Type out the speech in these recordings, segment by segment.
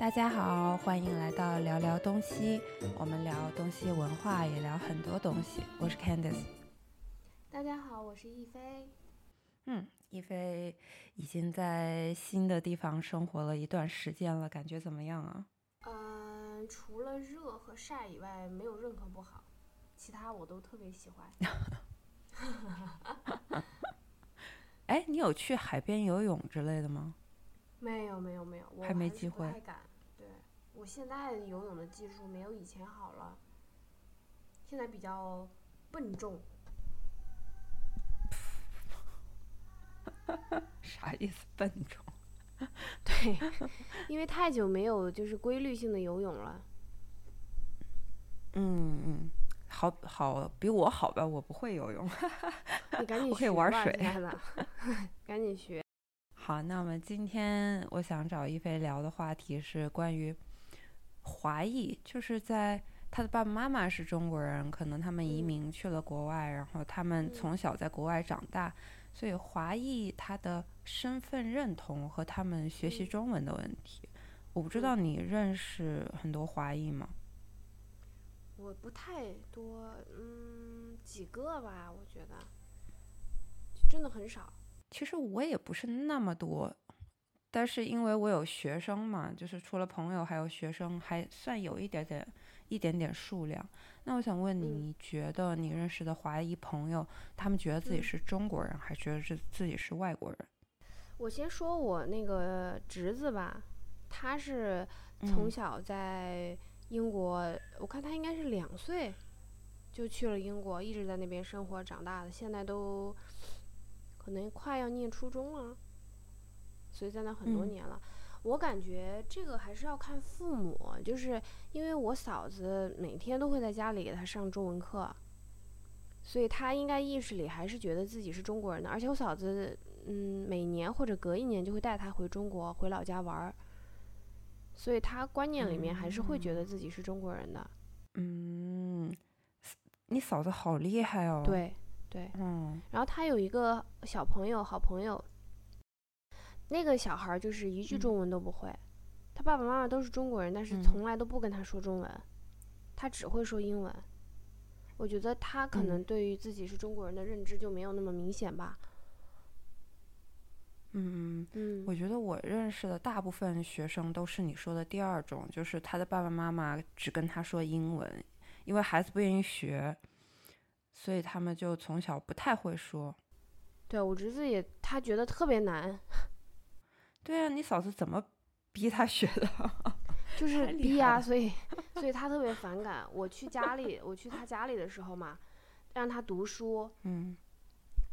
大家好，欢迎来到聊聊东西。我们聊东西文化，也聊很多东西。我是 Candice。大家好，我是亦菲。嗯，亦菲已经在新的地方生活了一段时间了，感觉怎么样啊？嗯，除了热和晒以外，没有任何不好，其他我都特别喜欢。哎，你有去海边游泳之类的吗？没有，没有，没有，我还没机会不太敢。对，我现在游泳的技术没有以前好了，现在比较笨重。啥意思？笨重？对，因为太久没有就是规律性的游泳了。嗯嗯，好好比我好吧，我不会游泳。你赶紧 我可以学吧玩水赶紧学。好，那我们今天我想找一菲聊的话题是关于华裔，就是在他的爸爸妈妈是中国人，可能他们移嗯民去了国外，然后他们嗯从小在国外长大，所以华裔他的身份认同和他们学习嗯中文的问题。我不知道你认识很多华裔吗？我不太多，嗯，几个吧，我觉得真的很少。其实我也不是那么多，但是因为我有学生嘛，就是除了朋友还有学生，还算有一点点一点点数量。那我想问你，嗯你觉得你认识的华裔朋友，他们觉得自己嗯是中国人，还觉得是自己是外国人？我先说我那个侄子吧，他是从嗯小在英国，我看他应该是两岁就去了英国，一直在那边生活长大的，现在都可能快要念初中了，所以在那很多嗯年了。我感觉这个还是要看父母，就是因为我嫂子每天都会在家里给他上中文课，所以他应该意识里还是觉得自己是中国人的。而且我嫂子，嗯，每年或者隔一年就会带他回中国，回老家玩儿，所以他观念里面还是会觉得自己是中国人的。嗯，你嫂子好厉害哦。，对对，嗯然后他有一个小朋友，好朋友，那个小孩儿就是一句嗯中文都不会，他爸爸妈妈都是中国人，但是嗯从来都不跟他说中文，他只会说英文。我觉得他可能嗯对于自己是中国人的认知就没有那么明显吧。嗯。嗯我觉得我认识的大部分学生都是你说的第二种，就是他的爸爸妈妈只跟他说英文，因为孩子不愿意学，所以他们就从小不太会说。对我侄子也，他觉得特别难，对啊，你嫂子怎么逼他学的？就是逼啊，所以所以他特别反感。我去家里，我去他家里的时候嘛，让他读书，嗯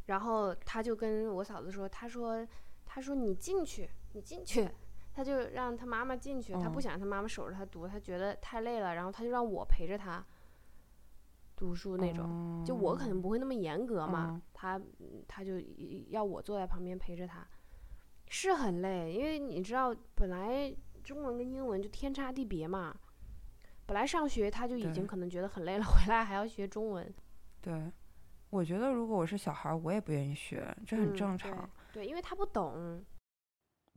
然后他就跟我嫂子说，他说他说你进去，你进去。他就让他妈妈进去，他不嗯想让他妈妈守着他读，他觉得太累了，然后他就让我陪着他读书那种。就我可能不会那么严格嘛，嗯他嗯他就要我坐在旁边陪着他，是很累，因为你知道本来中文跟英文就天差地别嘛，本来上学他就已经可能觉得很累了，回来还要学中文，对，我觉得如果我是小孩儿，我也不愿意学，这很嗯正常。对，对，因为他不懂，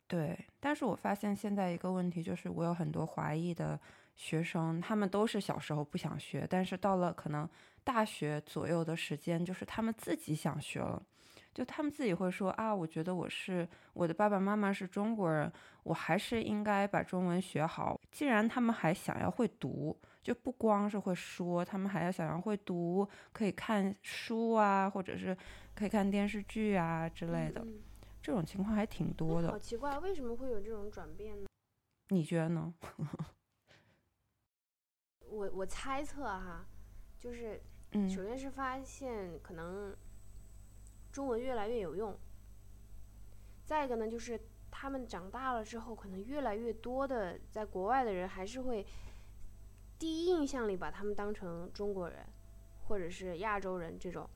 对，但是我发现现在一个问题就是，我有很多华裔的学生，他们都是小时候不想学，但是到了可能大学左右的时间，就是他们自己想学了，就他们自己会说啊，我觉得我是我的爸爸妈妈是中国人，我还是应该把中文学好。既然他们还想要会读，就不光是会说，他们还要想要会读，可以看书啊，或者是可以看电视剧啊之类的，嗯这种情况还挺多的。好奇怪，为什么会有这种转变呢？你觉得呢？我我猜测哈，就是嗯首先是发现可能中文越来越有用，再一个呢就是他们长大了之后，可能越来越多的在国外的人还是会第一印象里把他们当成中国人或者是亚洲人这种，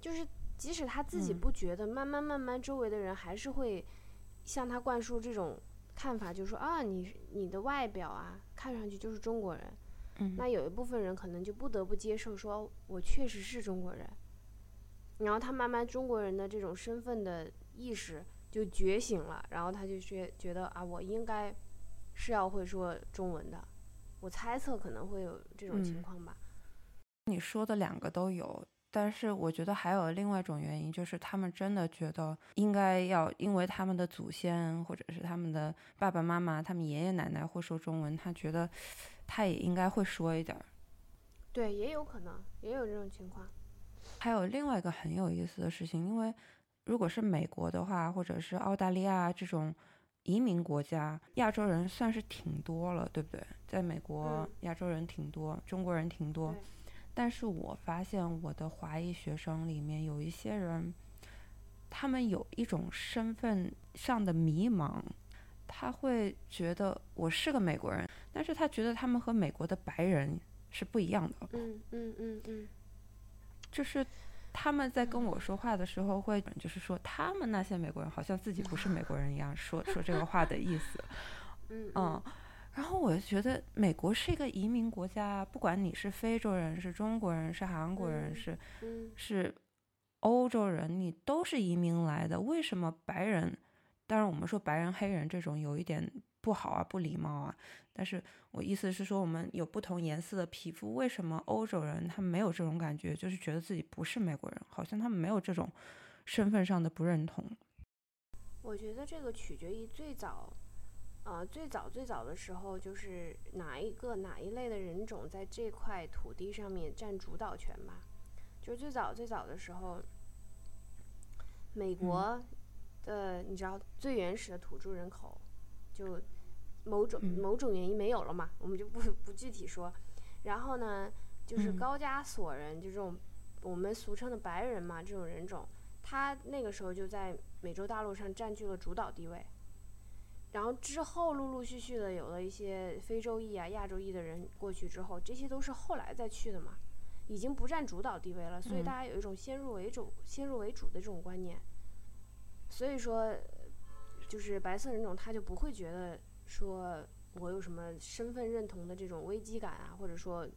就是即使他自己嗯。不觉得，慢慢慢慢周围的人还是会向他灌输这种看法，就是说啊，你你的外表啊，看上去就是中国人。嗯。那有一部分人可能就不得不接受，说我确实是中国人，然后他慢慢中国人的这种身份的意识就觉醒了，然后他就觉觉得啊，我应该是要会说中文的。我猜测可能会有这种情况吧。你说的两个都有，但是我觉得还有另外一种原因，就是他们真的觉得应该要，因为他们的祖先或者是他们的爸爸妈妈、他们爷爷奶奶会说中文，他觉得他也应该会说一点儿。对，也有可能，也有这种情况。还有另外一个很有意思的事情，因为如果是美国的话，或者是澳大利亚这种移民国家，亚洲人算是挺多了，对不对？在美国，亚洲人挺多，中国人挺多。但是我发现我的华裔学生里面有一些人，他们有一种身份上的迷茫，他会觉得我是个美国人，但是他觉得他们和美国的白人是不一样的。嗯嗯嗯嗯。就是他们在跟我说话的时候，会就是说他们那些美国人好像自己不是美国人一样，说说这个话的意思。嗯嗯。然后我就觉得美国是一个移民国家，不管你是非洲人、是中国人、是韩国人、是是欧洲人，你都是移民来的。为什么白人？当然我们说白人、黑人这种有一点不好啊，不礼貌啊。但是我意思是说，我们有不同颜色的皮肤，为什么欧洲人他们没有这种感觉，就是觉得自己不是美国人，好像他们没有这种身份上的不认同。我觉得这个取决于最早，呃，最早最早的时候，就是哪一个哪一类的人种在这块土地上面占主导权吧。就是最早最早的时候，美国的你知道最原始的土著人口就。某种某种原因没有了嘛，我们就不不具体说。然后呢，就是高加索人，就这种我们俗称的白人嘛，这种人种，他那个时候就在美洲大陆上占据了主导地位。然后之后陆陆续续的有了一些非洲裔啊、亚洲裔的人过去之后，这些都是后来再去的嘛，已经不占主导地位了。所以大家有一种先入为主、先入为主的这种观念。所以说，就是白色人种他就不会觉得。说我有什么身份认同的这种危机感啊，或者说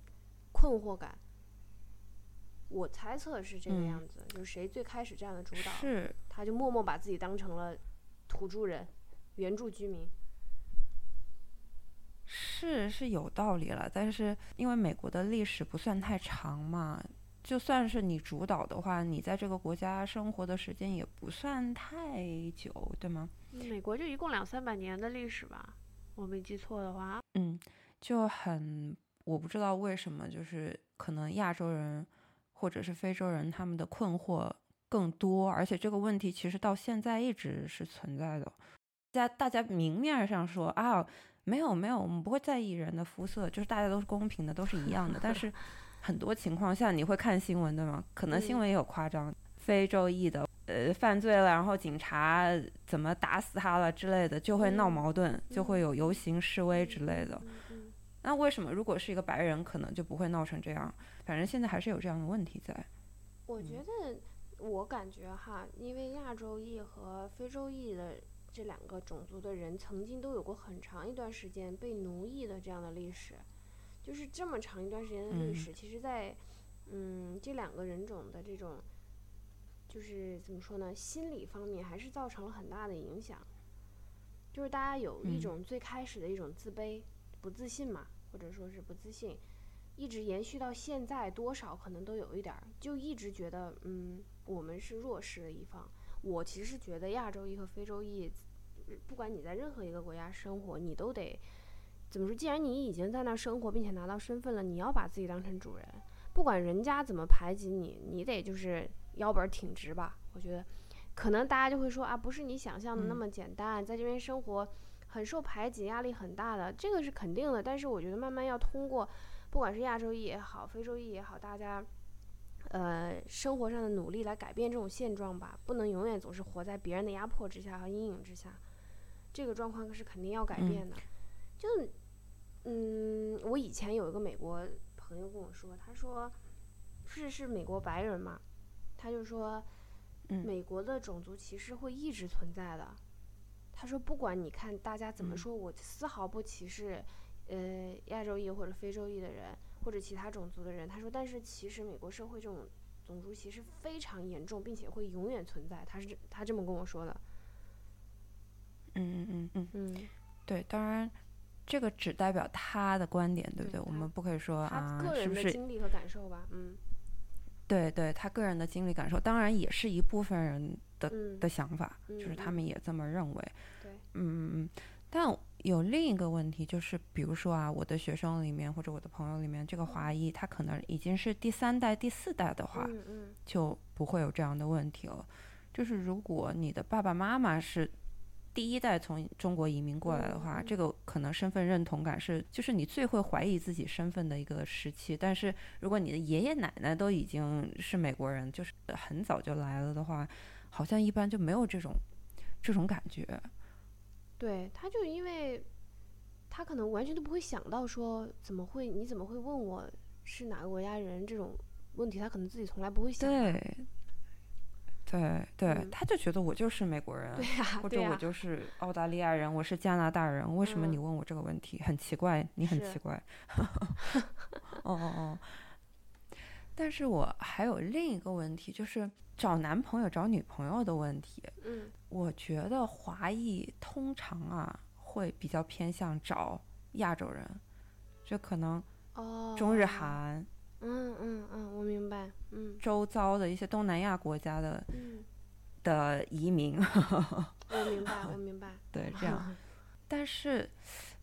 困惑感？我猜测是这个样子，就是谁最开始占了主导，是他就默默把自己当成了土著人、原住居民。是是有道理了，但是因为美国的历史不算太长嘛，就算是你主导的话，你在这个国家生活的时间也不算太久，对吗？美国就一共两三百年的历史吧。我没记错的话，嗯，就很，我不知道为什么，就是可能亚洲人或者是非洲人他们的困惑更多，而且这个问题其实到现在一直是存在的。在大家明面上说啊，没有没有，我们不会在意人的肤色，就是大家都是公平的，都是一样的。但是很多情况下你会看新闻对吗？可能新闻也有夸张，非洲裔的。呃，犯罪了，然后警察怎么打死他了之类的，就会闹矛盾，就会有游行示威之类的。那为什么如果是一个白人，可能就不会闹成这样？反正现在还是有这样的问题在。我觉得，我感觉哈，因为亚洲裔和非洲裔的这两个种族的人，曾经都有过很长一段时间被奴役的这样的历史，就是这么长一段时间的历史，其实，在嗯这两个人种的这种。就是怎么说呢？心理方面还是造成了很大的影响。就是大家有一种最开始的一种自卑、不自信嘛，或者说是不自信，一直延续到现在，多少可能都有一点儿，就一直觉得，嗯，我们是弱势的一方。我其实觉得亚洲裔和非洲裔，不管你在任何一个国家生活，你都得怎么说？既然你已经在那儿生活，并且拿到身份了，你要把自己当成主人，不管人家怎么排挤你，你得就是。腰板挺直吧？我觉得，可能大家就会说啊，不是你想象的那么简单，在这边生活很受排挤，压力很大的，这个是肯定的。但是我觉得慢慢要通过，不管是亚洲裔也好，非洲裔也好，大家，呃，生活上的努力来改变这种现状吧，不能永远总是活在别人的压迫之下和阴影之下，这个状况是肯定要改变的。就，嗯，我以前有一个美国朋友跟我说，他说，是是美国白人嘛。他就说，美国的种族歧视会一直存在的。他说，不管你看大家怎么说，我丝毫不歧视，呃，亚洲裔或者非洲裔的人，或者其他种族的人。他说，但是其实美国社会这种种族歧视非常严重，并且会永远存在。他是他这么跟我说的。嗯嗯嗯嗯嗯，对，当然，这个只代表他的观点，对不对？我们不可以说啊，个人的经历和感受吧，嗯，对对，他个人的经历感受，当然也是一部分人的的想法，就是他们也这么认为，对，嗯嗯，但有另一个问题就是，比如说啊，我的学生里面或者我的朋友里面，这个华裔他可能已经是第三代、第四代的话，就不会有这样的问题了。就是如果你的爸爸妈妈是。第一代从中国移民过来的话，这个可能身份认同感是，就是你最会怀疑自己身份的一个时期。但是如果你的爷爷奶奶都已经是美国人，就是很早就来了的话，好像一般就没有这种这种感觉。对，他就因为他可能完全都不会想到说怎么会，你怎么会问我是哪个国家人这种问题，他可能自己从来不会想。对。对对，他就觉得我就是美国人，或者我就是澳大利亚人，我是加拿大人，为什么你问我这个问题？很奇怪，你很奇怪。哦哦哦！但是我还有另一个问题，就是找男朋友、找女朋友的问题。嗯，我觉得华裔通常啊会比较偏向找亚洲人，就可能中日韩。嗯嗯嗯，我明白。嗯，周遭的一些东南亚国家的的移民，我明白，我明白。对，这样。但是，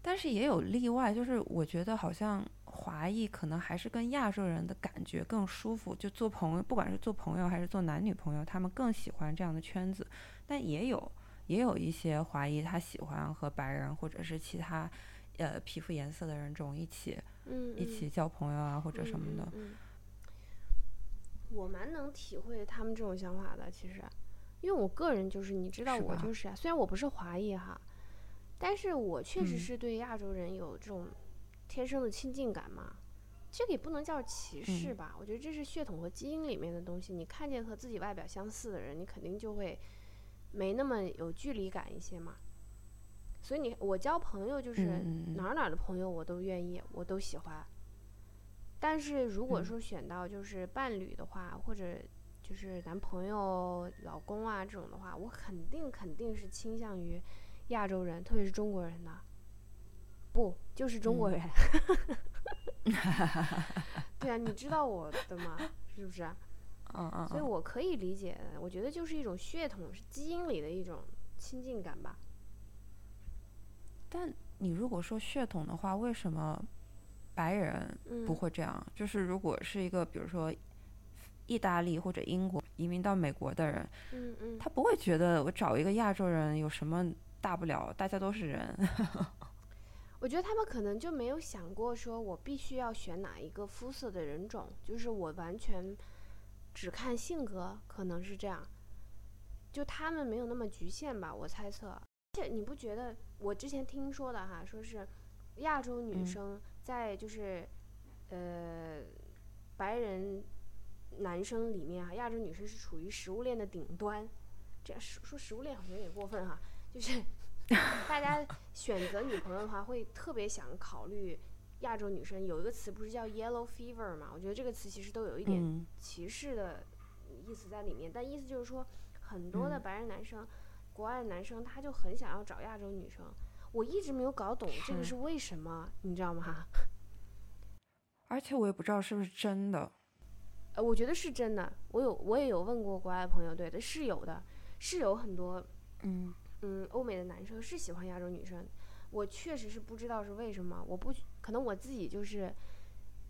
但是也有例外，就是我觉得好像华裔可能还是跟亚洲人的感觉更舒服，就做朋友，不管是做朋友还是做男女朋友，他们更喜欢这样的圈子。但也有也有一些华裔，他喜欢和白人或者是其他呃皮肤颜色的人种一起。一起交朋友啊，或者什么的。我蛮能体会他们这种想法的，其实，因为我个人就是，你知道我就是啊，虽然我不是华裔哈，但是我确实是对亚洲人有这种天生的亲近感嘛。这个也不能叫歧视吧，我觉得这是血统和基因里面的东西。你看见和自己外表相似的人，你肯定就会没那么有距离感一些嘛。所以你我交朋友就是哪儿哪儿的朋友我都愿意，我都喜欢。但是如果说选到就是伴侣的话，或者就是男朋友、老公啊这种的话，我肯定肯定是倾向于亚洲人，特别是中国人的。不，就是中国人。对啊，你知道我的吗？是不是？嗯嗯。所以我可以理解，我觉得就是一种血统，是基因里的一种亲近感吧。但你如果说血统的话，为什么白人不会这样？就是如果是一个，比如说意大利或者英国移民到美国的人，嗯嗯，他不会觉得我找一个亚洲人有什么大不了，大家都是人。我觉得他们可能就没有想过，说我必须要选哪一个肤色的人种，就是我完全只看性格，可能是这样。就他们没有那么局限吧，我猜测。而且你不觉得？我之前听说的哈，说是亚洲女生在就是呃白人男生里面啊，亚洲女生是处于食物链的顶端。这样说说食物链好像有点过分哈，就是 大家选择女朋友的话，会特别想考虑亚洲女生。有一个词不是叫 yellow fever 嘛？我觉得这个词其实都有一点歧视的意思在里面，但意思就是说很多的白人男生。国外的男生他就很想要找亚洲女生，我一直没有搞懂这个是为什么，你知道吗？而且我也不知道是不是真的。呃，我觉得是真的。我有我也有问过国外的朋友，对的，是有的，是有很多，嗯嗯，欧美的男生是喜欢亚洲女生。我确实是不知道是为什么，我不可能我自己就是。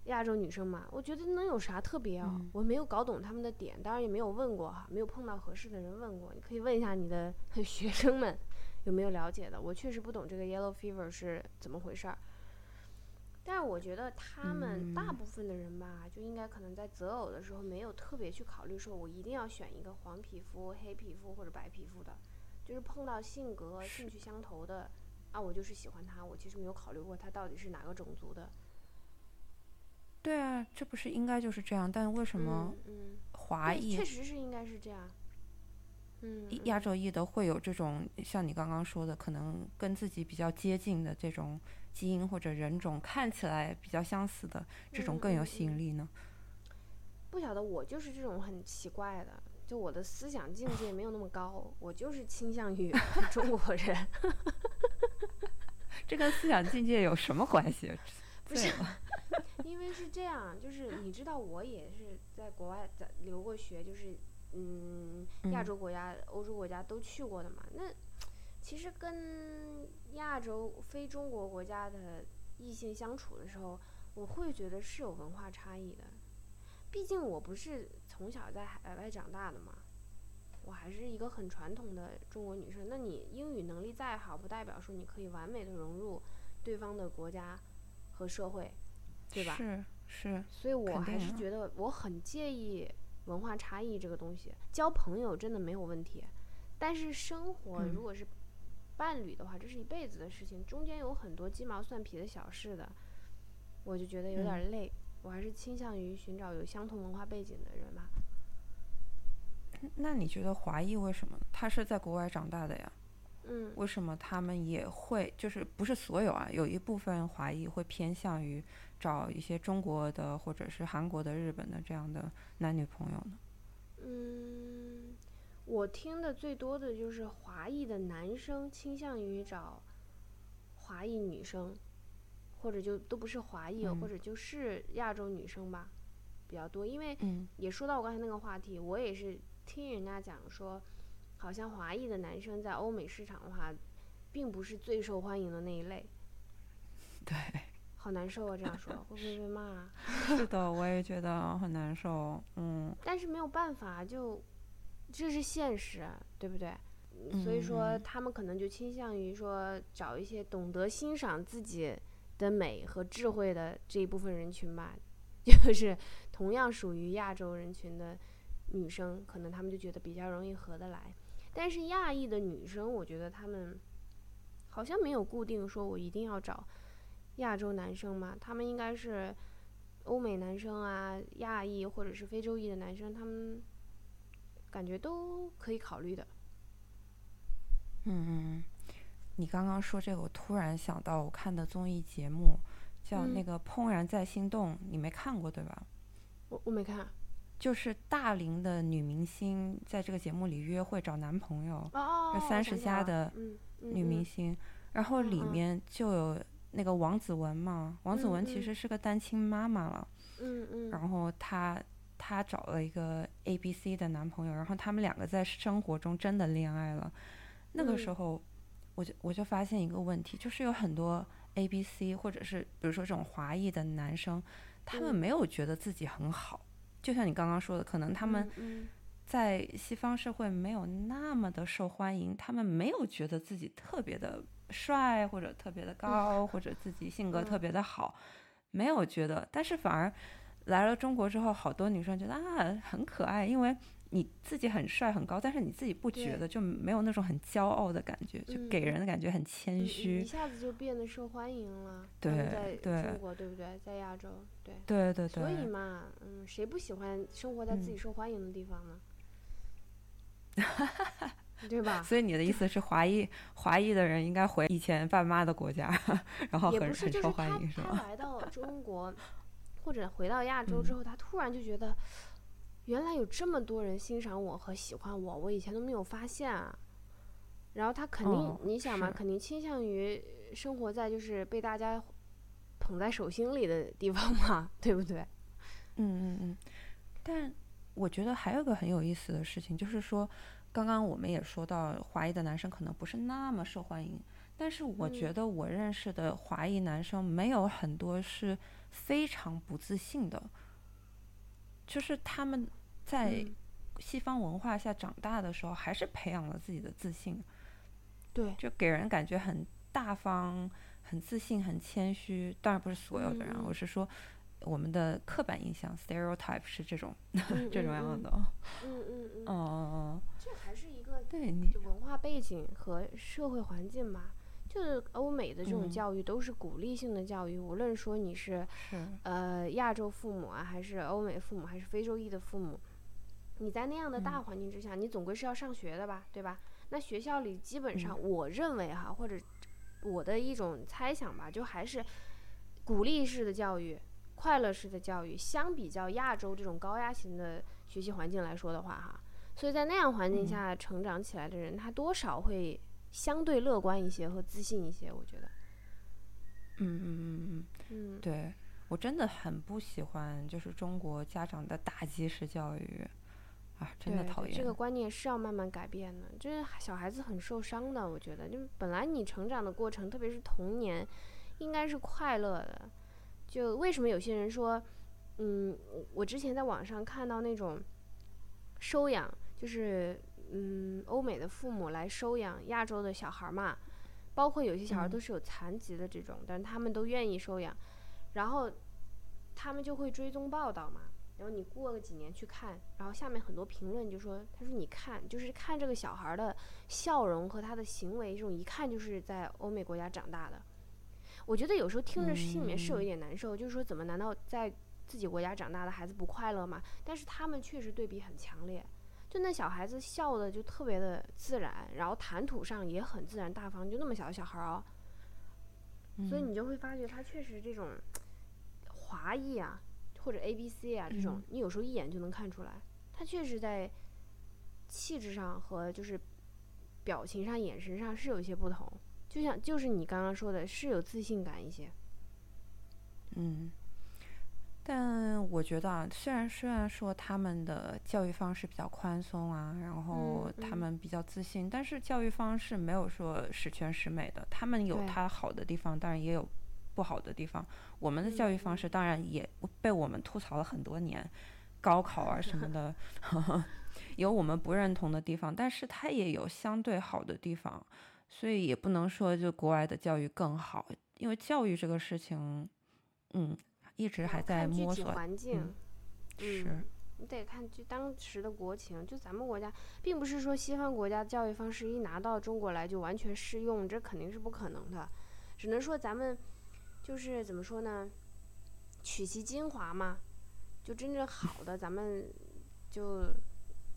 亚洲女生嘛，我觉得能有啥特别啊？我没有搞懂他们的点，当然也没有问过哈，没有碰到合适的人问过。你可以问一下你的 学生们有没有了解的。我确实不懂这个 yellow fever 是怎么回事儿，但是我觉得他们大部分的人吧，就应该可能在择偶的时候没有特别去考虑，说我一定要选一个黄皮肤、黑皮肤或者白皮肤的，就是碰到性格、兴趣相投的啊，我就是喜欢他。我其实没有考虑过他到底是哪个种族的。对啊，这不是应该就是这样？但为什么华裔确实是应该是这样？嗯，亚洲裔的会有这种像你刚刚说的，可能跟自己比较接近的这种基因或者人种看起来比较相似的这种更有吸引力呢？不晓得，我就是这种很奇怪的，就我的思想境界没有那么高，我就是倾向于 中国人。这跟思想境界有什么关系？不是，是这样，就是你知道，我也是在国外在留过学，就是嗯，亚洲国家、欧洲国家都去过的嘛。那其实跟亚洲非中国国家的异性相处的时候，我会觉得是有文化差异的。毕竟我不是从小在海外长大的嘛，我还是一个很传统的中国女生。那你英语能力再好，不代表说你可以完美的融入对方的国家和社会，对吧？是是。所以我还是觉得我很介意文化差异这个东西。交朋友真的没有问题，但是生活如果是伴侣的话，这是一辈子的事情，中间有很多鸡毛蒜皮的小事的，我就觉得有点累。我还是倾向于寻找有相同文化背景的人吧。那你觉得华裔为什么？他是在国外长大的呀。嗯。为什么他们也会就是不是所有啊？有一部分华裔会偏向于找一些中国的或者是韩国的、日本的这样的男女朋友呢？嗯，我听的最多的就是华裔的男生倾向于找华裔女生。或者就都不是华裔，或者就是亚洲女生吧，比较多。因为也说到我刚才那个话题，我也是听人家讲说，好像华裔的男生在欧美市场的话，并不是最受欢迎的那一类。对，好难受啊！这样说会不会被骂？是的，我也觉得很难受。嗯，但是没有办法，就这是现实，对不对？所以说他们可能就倾向于说找一些懂得欣赏自己。的美和智慧的这一部分人群吧，就是同样属于亚洲人群的女生，可能他们就觉得比较容易合得来。但是亚裔的女生，我觉得他们好像没有固定说我一定要找亚洲男生嘛，他们应该是欧美男生啊、亚裔或者是非洲裔的男生，他们感觉都可以考虑的。嗯嗯。你刚刚说这个，我突然想到我看的综艺节目，叫那个《怦然在心动》，你没看过对吧？我我没看。就是大龄的女明星在这个节目里约会找男朋友，三十加的女明星，然后里面就有那个王子文嘛，王子文其实是个单亲妈妈了，嗯嗯，然后她她找了一个 A B C 的男朋友，然后他们两个在生活中真的恋爱了，那个时候。我就我就发现一个问题，就是有很多 A B C 或者是比如说这种华裔的男生，他们没有觉得自己很好，就像你刚刚说的，可能他们在西方社会没有那么的受欢迎，他们没有觉得自己特别的帅或者特别的高，或者自己性格特别的好，没有觉得，但是反而来了中国之后，好多女生觉得啊很可爱，因为。你自己很帅很高，但是你自己不觉得，就没有那种很骄傲的感觉，就给人的感觉很谦虚，一下子就变得受欢迎了。对，在中国对不对？在亚洲，对，对对对。所以嘛，嗯，谁不喜欢生活在自己受欢迎的地方呢？对吧？所以你的意思是，华裔华裔的人应该回以前爸妈的国家，然后很很受欢迎，是吗？他来到中国或者回到亚洲之后，他突然就觉得。原来有这么多人欣赏我和喜欢我，我以前都没有发现啊。然后他肯定，你想嘛，肯定倾向于生活在就是被大家捧在手心里的地方嘛，对不对？嗯嗯嗯。但我觉得还有个很有意思的事情，就是说，刚刚我们也说到，华裔的男生可能不是那么受欢迎，但是我觉得我认识的华裔男生没有很多是非常不自信的。就是他们在西方文化下长大的时候，还是培养了自己的自信，对，就给人感觉很大方、很自信、很谦虚。当然不是所有的人，我是说我们的刻板印象 （stereotype） 是这种 这种样的。嗯嗯嗯。哦。这还是一个对你文化背景和社会环境吧。就是欧美的这种教育都是鼓励性的教育，无论说你是呃亚洲父母啊，还是欧美父母，还是非洲裔的父母，你在那样的大环境之下，你总归是要上学的吧，对吧？那学校里基本上，我认为哈，或者我的一种猜想吧，就还是鼓励式的教育、快乐式的教育，相比较亚洲这种高压型的学习环境来说的话哈，所以在那样环境下成长起来的人，他多少会。相对乐观一些和自信一些，我觉得，嗯嗯嗯嗯，嗯，对我真的很不喜欢，就是中国家长的打击式教育，啊，真的讨厌。这个观念是要慢慢改变的。就是小孩子很受伤的，我觉得，就本来你成长的过程，特别是童年，应该是快乐的。就为什么有些人说，嗯，我我之前在网上看到那种收养，就是嗯，欧美的父母来收养亚洲的小孩儿嘛，包括有些小孩都是有残疾的这种，但是他们都愿意收养，然后他们就会追踪报道嘛。然后你过个几年去看，然后下面很多评论就说，他说你看，就是看这个小孩儿的笑容和他的行为，这种一看就是在欧美国家长大的。我觉得有时候听着心里面是有一点难受，就是说怎么难道在自己国家长大的孩子不快乐吗？但是他们确实对比很强烈，就那小孩子笑的就特别的自然，然后谈吐上也很自然大方，就那么小的小孩儿哦，所以嗯你就会发觉他确实这种华裔啊，或者 A B C 啊这种嗯，你有时候一眼就能看出来，他确实在气质上和就是表情上、眼神上是有一些不同。就像就是你刚刚说的，是有自信感一些。嗯，但我觉得啊，虽然虽然说他们的教育方式比较宽松啊，然后嗯。他们比较自信，但是教育方式没有说十全十美的，他们有他好的地方，当然也有不好的地方。我们的教育方嗯。式当然也被我们吐槽了很多年，高考啊什么的，有我们不认同的地方，但是它也有相对好的地方，所以也不能说就国外的教育更好，因为教育这个事情，嗯，一直还在摸索。环境，是嗯，你得看就当时的国情。就咱们国家，并不是说西方国家教育方式一拿到中国来就完全适用，这肯定是不可能的。只能说咱们就是怎么说呢，取其精华嘛，就真正好的咱们就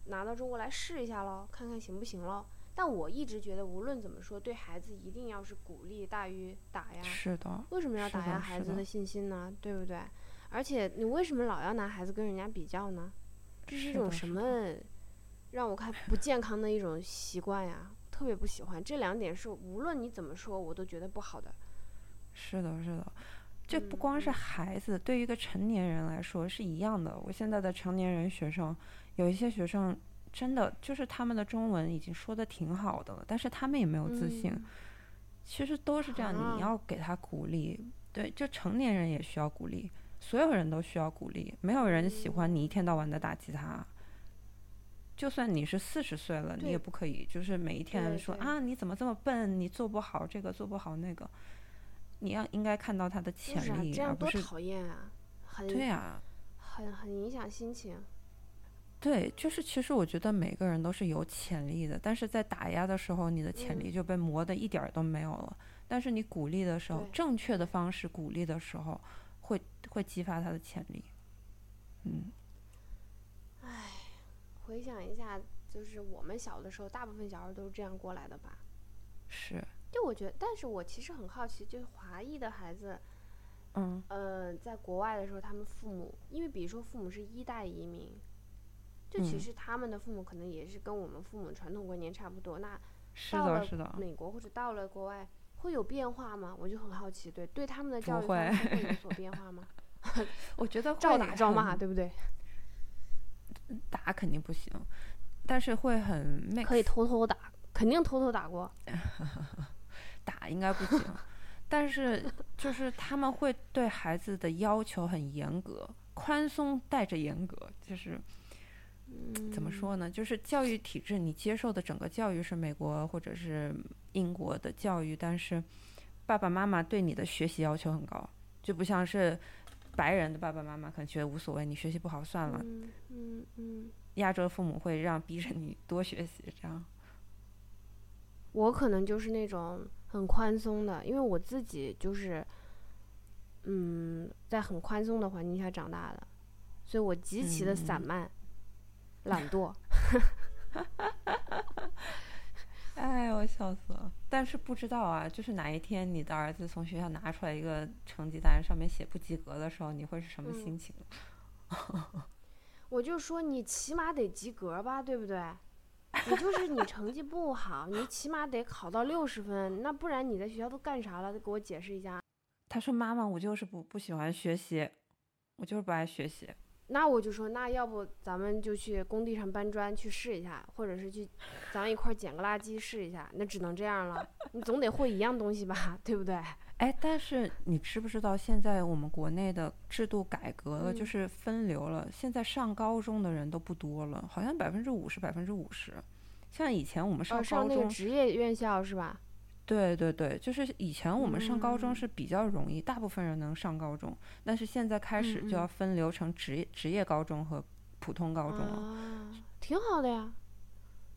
拿到中国来试一下喽，看看行不行喽。但我一直觉得，无论怎么说，对孩子一定要是鼓励大于打压。是的，为什么要打压孩子的信心呢？对不对？而且你为什么老要拿孩子跟人家比较呢？这是一种什么让我看不健康的一种习惯呀？特别不喜欢。这两点是无论你怎么说，我都觉得不好的。是的，是的。这不嗯光是嗯孩子，对于一个成年人来说是一样的。我现在的成年人学生，有一些学生真的就是他们的中文已经说的挺好的了，但是他们也没有自信。嗯其实都是这样，啊你要给他鼓励。对，就成年人也需要鼓励，所有人都需要鼓励。没有人喜欢你一天到晚的打击他。就算你是四十岁了，你也不可以就是每一天说啊你怎么这么笨，你做不好这个做不好那个。你要应该看到他的就是啊潜，力，这样多而不是讨厌啊！很对呀、很很影响心情。对，就是其实我觉得每个人都是有潜力的，但是在打压的时候，你的潜力嗯就被磨得一点儿都没有了。但是你鼓励的时候，正确的方式鼓励的时候，会会激发他的潜力。嗯，唉回想一下，就是我们小的时候，大部分小孩都是这样过来的吧？是，就我觉得，但是我其实很好奇，就是华裔的孩子，嗯，呃，在国外的时候，他们父母，因为比如说父母是一代移民，就其嗯实他们的父母可能也是跟我们父母传统观念差不多。那到了美国或者到了国外，会有变化吗？我就很好奇，对，对他们的教育会方式会有 所变化吗？我觉得照会打照骂，对不对？打肯定不行，但是会很可以偷偷打，肯定偷偷打过。打应该不行，但是就是他们会对孩子的要求很严格，宽松带着严格，就是怎么嗯？说呢？就是教育体制，你接受的整个教育是美国或者是英国的教育，但是爸爸妈妈对你的学习要求很高，就不像是白人的爸爸妈妈可能觉得无所谓，你学习不好算了。嗯嗯嗯，亚洲父母会让逼着你多学习，这样。我可能就是那种很宽松的，因为我自己就是，嗯，在很宽松的环境下长大的，所以我极其的散嗯漫、懒惰。哎，我笑死了。但是不知道啊，就是哪一天你的儿子从学校拿出来一个成绩单，上面写不及格的时候，你会是什么嗯心情？我就说你起码得及格吧，对不对？你就是你成绩不好，你起码得考到六十分，那不然你在学校都干啥了？给我解释一下。他说妈妈，我就是不不喜欢学习，我就是不爱学习。那我就说，那要不咱们就去工地上搬砖去试一下，或者是去咱们一块儿捡个垃圾试一下。那只能这样了，你总得会一样东西吧，对不对？哎，但是你知不知道，现在我们国内的制度改革了，就嗯是分流了。现在上高中的人都不多了，好像百分之五十、百分之五十。像以前我们上哦，上高中，那个职业院校是吧？对对对，就是以前我们上高中嗯是比较容易，大部分人能上高中，但是现在开始就要分流成职业职业高中和普通高中了。啊，挺好的呀。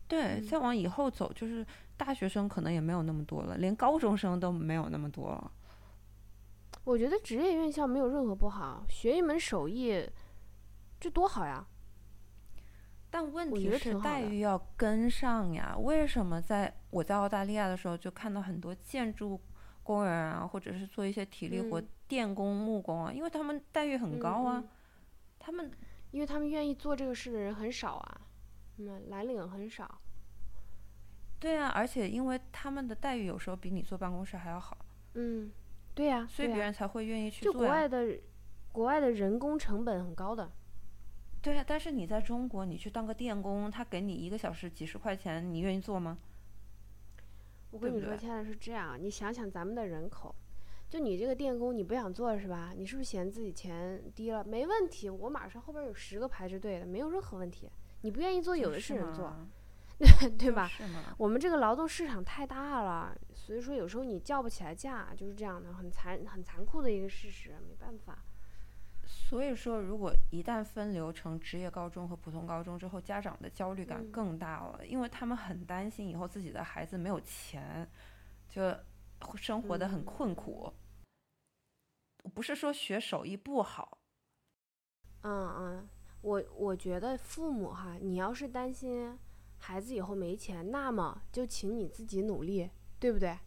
对，嗯再往以后走，就是大学生可能也没有那么多了，连高中生都没有那么多了。我觉得职业院校没有任何不好，学一门手艺，这多好呀！但问题是待遇要跟上呀。为什么在我在澳大利亚的时候就看到很多建筑工人啊，或者是做一些体力活、嗯电工、木工啊，因为他们待遇很高啊，他们因为他们愿意做这个事的人很少啊，嗯，蓝领很少。对啊，而且因为他们的待遇有时候比你坐办公室还要好，嗯，对呀、所以别人才会愿意去就做就。国外的，国外的人工成本很高的。对啊，但是你在中国，你去当个电工，他给你一个小时几十块钱，你愿意做吗？我跟你说，现在是这样，你想想咱们的人口，就你这个电工，你不想做是吧？你是不是嫌自己钱低了？没问题，我马上后边有十个排着队的，没有任何问题。你不愿意做，有的是人做，对 对吧？我们这个劳动市场太大了，所以说有时候你叫不起来价，就是这样的，很残很残酷的一个事实，没办法。所以说，如果一旦分流成职业高中和普通高中之后，家长的焦虑感嗯更大了，因为他们很担心以后自己的孩子没有钱，就生活的很嗯困苦。不是说学手艺不好，嗯嗯，我我觉得父母哈，你要是担心孩子以后没钱，那么就请你自己努力，对不对？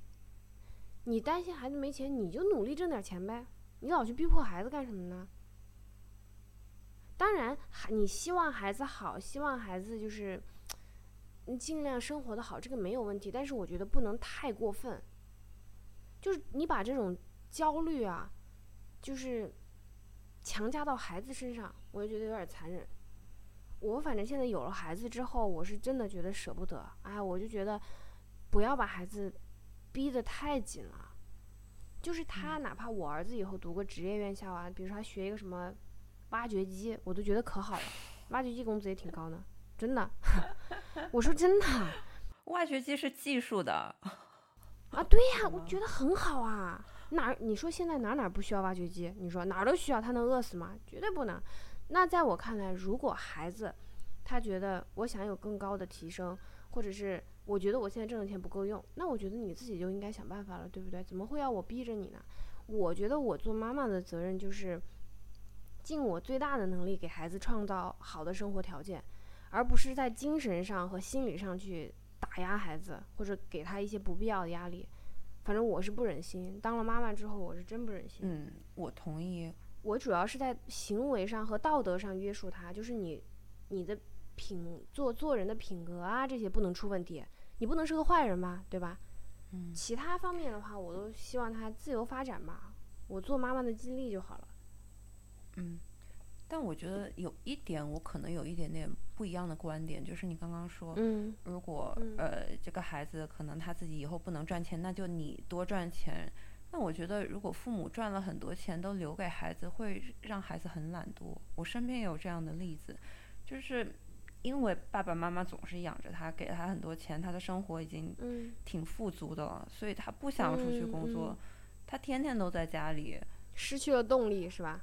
你担心孩子没钱，你就努力挣点钱呗，你老去逼迫孩子干什么呢？当然，孩你希望孩子好，希望孩子就是嗯尽量生活的好，这个没有问题。但是我觉得不能太过分，就是你把这种焦虑啊，就是强加到孩子身上，我就觉得有点残忍。我反正现在有了孩子之后，我是真的觉得舍不得。哎，我就觉得不要把孩子逼得太紧了。就是他，哪怕我儿子以后读个职业院校啊，比如说他学一个什么挖掘机，我都觉得可好了。挖掘机工资也挺高的，真的。我说真的 挖掘机是技术的，啊，对呀、我觉得很好啊。哪儿你说现在哪儿哪儿不需要挖掘机？你说哪儿都需要，他能饿死吗？绝对不能。那在我看来，如果孩子他觉得我想有更高的提升，或者是我觉得我现在挣的钱不够用，那我觉得你自己就应该想办法了，对不对？怎么会要我逼着你呢？我觉得我做妈妈的责任就是尽我最大的能力给孩子创造好的生活条件，而不是在精神上和心理上去打压孩子，或者给他一些不必要的压力。反正我是不忍心，当了妈妈之后，我是真不忍心。嗯，我同意。我主要是在行为上和道德上约束他，就是你，你的品做做人的品格啊，这些不能出问题，你不能是个坏人吧，对吧？嗯其他方面的话，我都希望他自由发展吧，我做妈妈的尽力就好了。嗯，但我觉得有一点，我可能有一点点不一样的观点，就是你刚刚说，嗯如果嗯呃这个孩子可能他自己以后不能赚钱，那就你多赚钱。那我觉得，如果父母赚了很多钱都留给孩子，会让孩子很懒惰。我身边也有这样的例子，就是因为爸爸妈妈总是养着他，给他很多钱，他的生活已经嗯挺富足的了，所以他不想出去工作，嗯他天天都在家里，失去了动力是吧？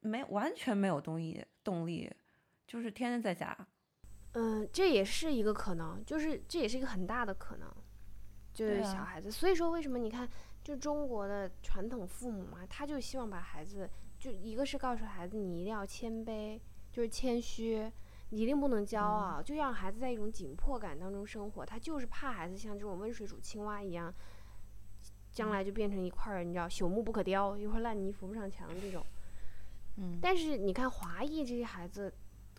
没完全没有动力动力，就是天天在家。嗯，这也是一个可能，就是这也是一个很大的可能，就是小孩子。所以说，为什么你看，就中国的传统父母嘛，他就希望把孩子，就一个是告诉孩子你一定要谦卑，就是谦虚，你一定不能骄傲，就让孩子在一种紧迫感当中生活。他就是怕孩子像这种温水煮青蛙一样，将来就变成一块儿，你知道朽木不可雕，一块烂泥扶不上墙这种。嗯，但是你看华裔这些孩子，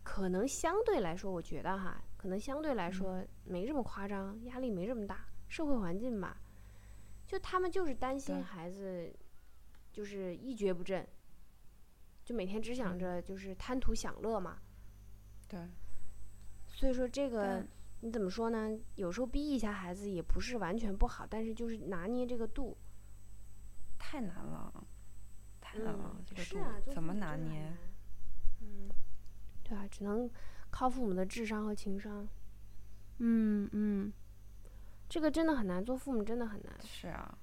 可能相对来说，我觉得哈，可能相对来说没这么夸张，压力没这么大，社会环境吧，就他们就是担心孩子就是一蹶不振，就每天只想嗯。着就是贪图享乐嘛。对，所以说这个你怎么说呢？有时候逼一下孩子也不是完全不好，但是就是拿捏这个度。太难了，嗯，这个是啊，怎么拿捏？嗯，对啊，只能靠父母的智商和情商。嗯嗯，这个真的很难，做父母真的很难。是啊，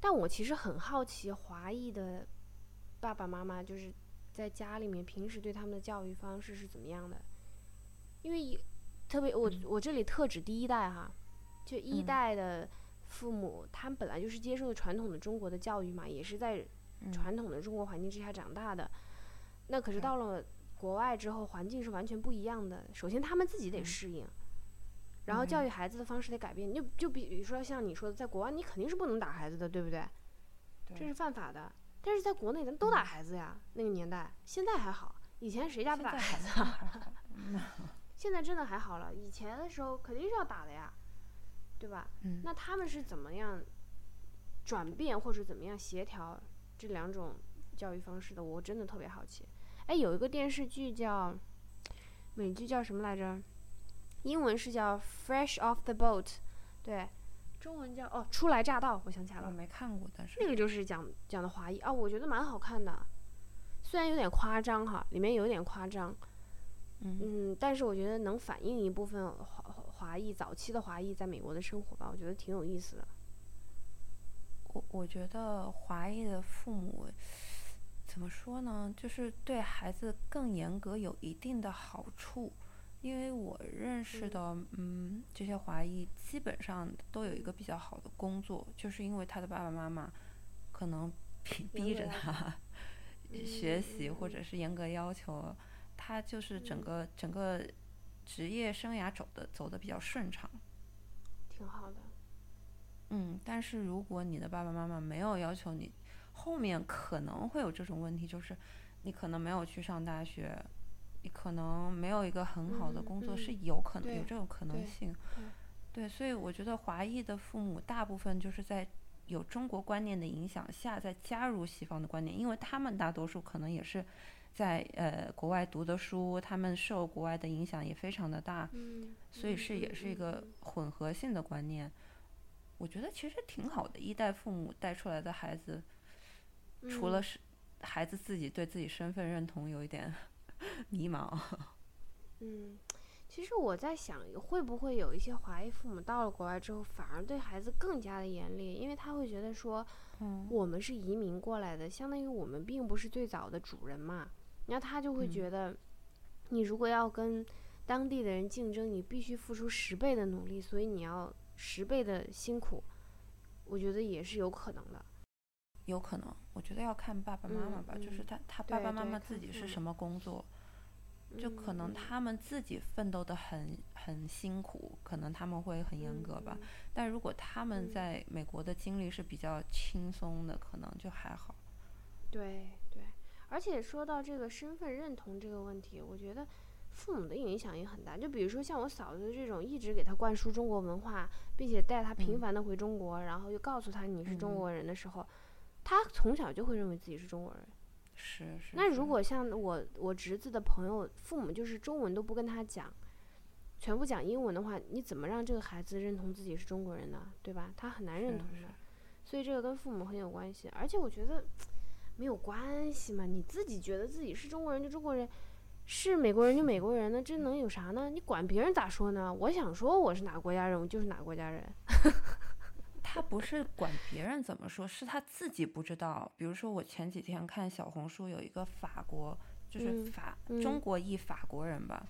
但我其实很好奇，华裔的爸爸妈妈就是在家里面平时对他们的教育方式是怎么样的？因为一特别我嗯我这里特指第一代哈，就一嗯代的父母，他们本来就是接受的传统的中国的教育嘛，也是在嗯传统的中国环境之下长大的。那可是到了国外之后，环境是完全不一样的。首先他们自己得嗯适应，然后教嗯育孩子的方式得改变。就就比如说像你说的，在国外你肯定是不能打孩子的，对不对？这是犯法的。但是在国内咱都打孩子呀，那个年代，现在还好，以前谁家不打孩子啊？现在真的还好了，以前的时候肯定是要打的呀，对吧？嗯，那他们是怎么样转变或者怎么样协调这两种教育方式的？我真的特别好奇。哎，有一个电视剧叫美剧叫什么来着？英文是叫《Fresh Off the Boat》，对，中文叫哦《初来乍到》，我想起来了我。没看过，但是那个就是讲讲的华裔啊，我觉得蛮好看的，虽然有点夸张哈，里面有点夸张，嗯嗯，但是我觉得能反映一部分华华裔早期的华裔在美国的生活吧，我觉得挺有意思的。我我觉得华裔的父母怎么说呢？就是对孩子更严格有一定的好处，因为我认识嗯的嗯这些华裔基本上都有一个比较好的工作，就是因为他的爸爸妈妈可能逼逼着他嗯学习或者是严格要求，他就是整嗯个整个职业生涯走的走的比较顺畅。挺好的。嗯，但是如果你的爸爸妈妈没有要求你，后面可能会有这种问题，就是你可能没有去上大学，你可能没有一个很好的嗯工作，嗯是有可能有这种可能性。对对，所以我觉得华裔的父母大部分就是在有中国观念的影响下，再加入西方的观念，因为他们大多数可能也是在呃国外读的书，他们受国外的影响也非常的大，嗯，所以是也是一个嗯混合性的观念。我觉得其实挺好的，一代父母带出来的孩子，除了嗯是孩子自己对自己身份认同有一点 迷茫，嗯，其实我在想，会不会有一些华裔父母到了国外之后，反而对孩子更加的严厉，因为他会觉得说，嗯。我们是移民过来的，相当于我们并不是最早的主人嘛，然后他就会嗯。觉得，你如果要跟当地的人竞争，你必须付出十倍的努力，所以你要十倍的辛苦，我觉得也是有可能的。有可能，我觉得要看爸爸妈妈吧，嗯就是嗯他他爸爸妈妈自己是什么工作，就可能嗯他们自己奋斗的很很辛苦，可能他们会很严格吧。嗯但如果他们嗯在美国的经历是比较轻松的，可能就还好。对对，而且说到这个身份认同这个问题，我觉得父母的影响也很大。就比如说像我嫂子这种一直给她灌输中国文化，并且带她频嗯繁的回中国，然后又告诉他你是中嗯国人的时候，他从小就会认为自己是中国人。是是。那如果像我我侄子的朋友，父母就是中文都不跟他讲，全部讲英文的话，你怎么让这个孩子认同自己是中国人呢？对吧？他很难认同的是。所以这个跟父母很有关系，而且我觉得没有关系嘛，你自己觉得自己是中国人就中国人，是美国人就美国人，呢这能有啥呢？你管别人咋说呢？我想说我是哪个国家人，我就是哪个国家人。他不是管别人怎么说，是他自己不知道。比如说，我前几天看小红书有一个法国，就是嗯法、嗯中国裔法国人吧，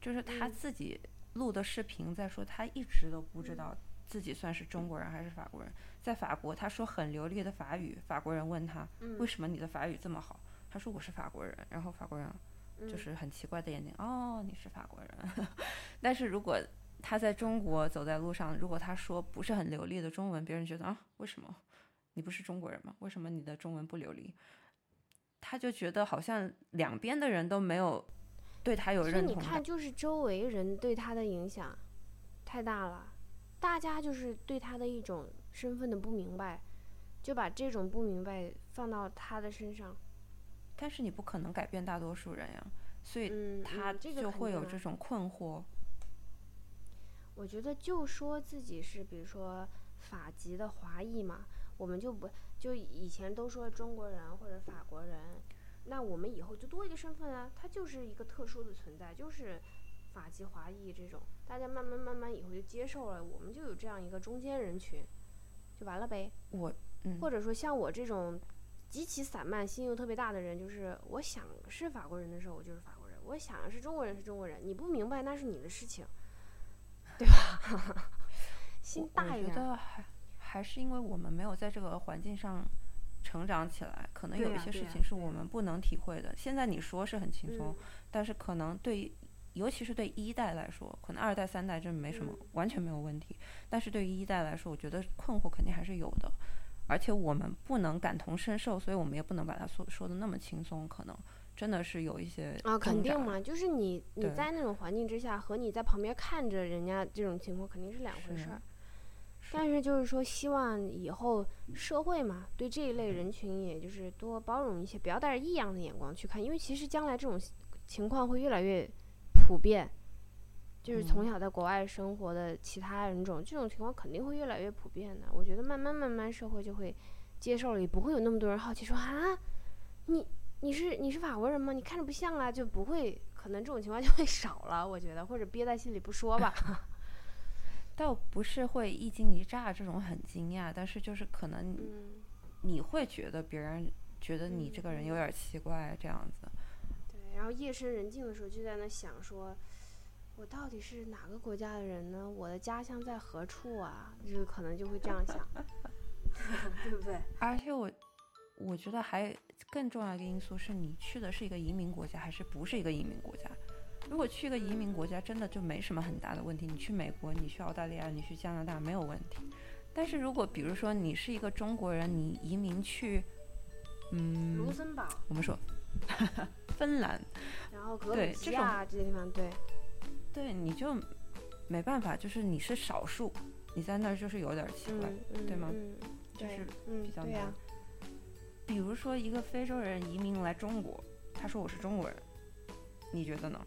就是他嗯自己录的视频在说，他一直都不知嗯道自己算是中国人还是法国人。在法国，他说很流利的法语，法国人问他嗯为什么你的法语这么好，他说我是法国人，然后法国人嗯就是很奇怪的眼睛，哦，你是法国人。但是如果他在中国走在路上，如果他说不是很流利的中文，别人觉得啊，为什么你不是中国人吗？为什么你的中文不流利？他就觉得好像两边的人都没有对他有认同感。你看，就是周围人对他的影响太大了，大家就是对他的一种身份的不明白，就把这种不明白放到他的身上，但是你不可能改变大多数人呀，所以嗯，他就会有这种困惑。我觉得就说自己是比如说法籍的华裔嘛，我们就不就以前都说中国人或者法国人，那我们以后就多一个身份啊，他就是一个特殊的存在，就是法籍华裔这种，大家慢慢慢慢以后就接受了，我们就有这样一个中间人群，就完了呗。我嗯，或者说像我这种极其散漫、心又特别大的人，就是我想是法国人的时候，我就是法国人；我想是中国人是中国人。你不明白那是你的事情，对吧？心大一点觉。得还还是因为我们没有在这个环境上成长起来，可能有一些事情是我们不能体会的。现在你说是很轻松，嗯但是可能对于，尤其是对一代来说，可能二代、三代这没什么，嗯完全没有问题。但是对于一代来说，我觉得困惑肯定还是有的，而且我们不能感同身受，所以我们也不能把它说说的那么轻松，可能真的是有一些啊，肯定嘛，就是你你在那种环境之下，和你在旁边看着人家这种情况肯定是两回事儿。但是就是说，希望以后社会嘛，对这一类人群，也就是多包容一些，不要带着异样的眼光去看，因为其实将来这种情况会越来越普遍。就是从嗯小在国外生活的其他人种，这种情况肯定会越来越普遍的。我觉得慢慢慢慢社会就会接受了，也不会有那么多人好奇说啊，你你是你是法国人吗？你看着不像啊，就不会，可能这种情况就会 少了。我觉得，或者憋在心里不说吧。倒不是会一惊一乍这种很惊讶，但是就是可能嗯，你会觉得别人觉得你这个人有点奇怪这样子。对。然后夜深人静的时候，就在那想说，我到底是哪个国家的人呢？我的家乡在何处啊？就是可能就会这样想，对不对？而且我我觉得还更重要一个因素是你去的是一个移民国家还是不是一个移民国家。如果去一个移民国家，真的就没什么很大的问题。你去美国，你去澳大利亚，你去加拿大没有问题。但是如果比如说你是一个中国人，你移民去，嗯，卢森堡，我们说 芬兰，然后格鲁吉亚这些地方，对，对，你就没办法，就是你是少数，你在那儿就是有点奇怪，对吗嗯，就是嗯比较难。对呀、比如说一个非洲人移民来中国，他说我是中国人，你觉得呢？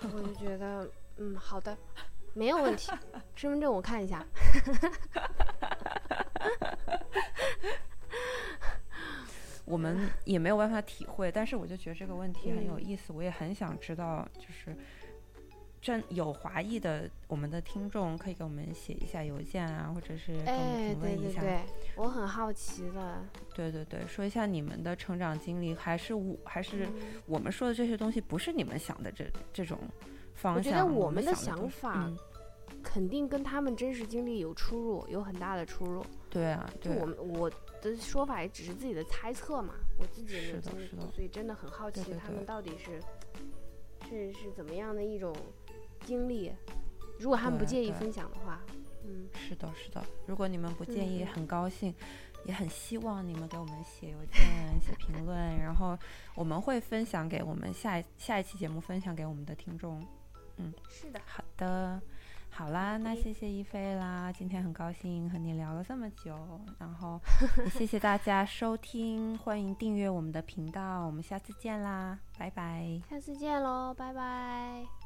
我就觉得，嗯，好的，没有问题。身份证我看一下。我们也没有办法体会，但是我就觉得这个问题很有嗯。意思，我也很想知道，就是真有华裔的我们的听众可以给我们写一下邮件啊，或者是给我们哎，评论一下，对对对，我很好奇的。对对对说一下你们的成长经历，还是我还是嗯。我们说的这些东西不是你们想的这这种方我觉向，得我们的想法嗯肯定跟他们真实经历有出入，有很大的出入。对啊，对啊就我们我的说法也只是自己的猜测嘛，我自己也没有是历过，所以真的很好奇他们到底是是是怎么样的一种经历。如果他们不介意分享的话，嗯，是的，是的。如果你们不介意，嗯很高兴，也很希望你们给我们写邮件、写评论，然后我们会分享给我们下一下一期节目分享给我们的听众。嗯是的，好的，好啦，那谢谢一菲啦，今天很高兴和你聊了这么久，然后也 谢谢大家收听，欢迎订阅我们的频道，我们下次见啦，拜拜。下次见喽，拜拜。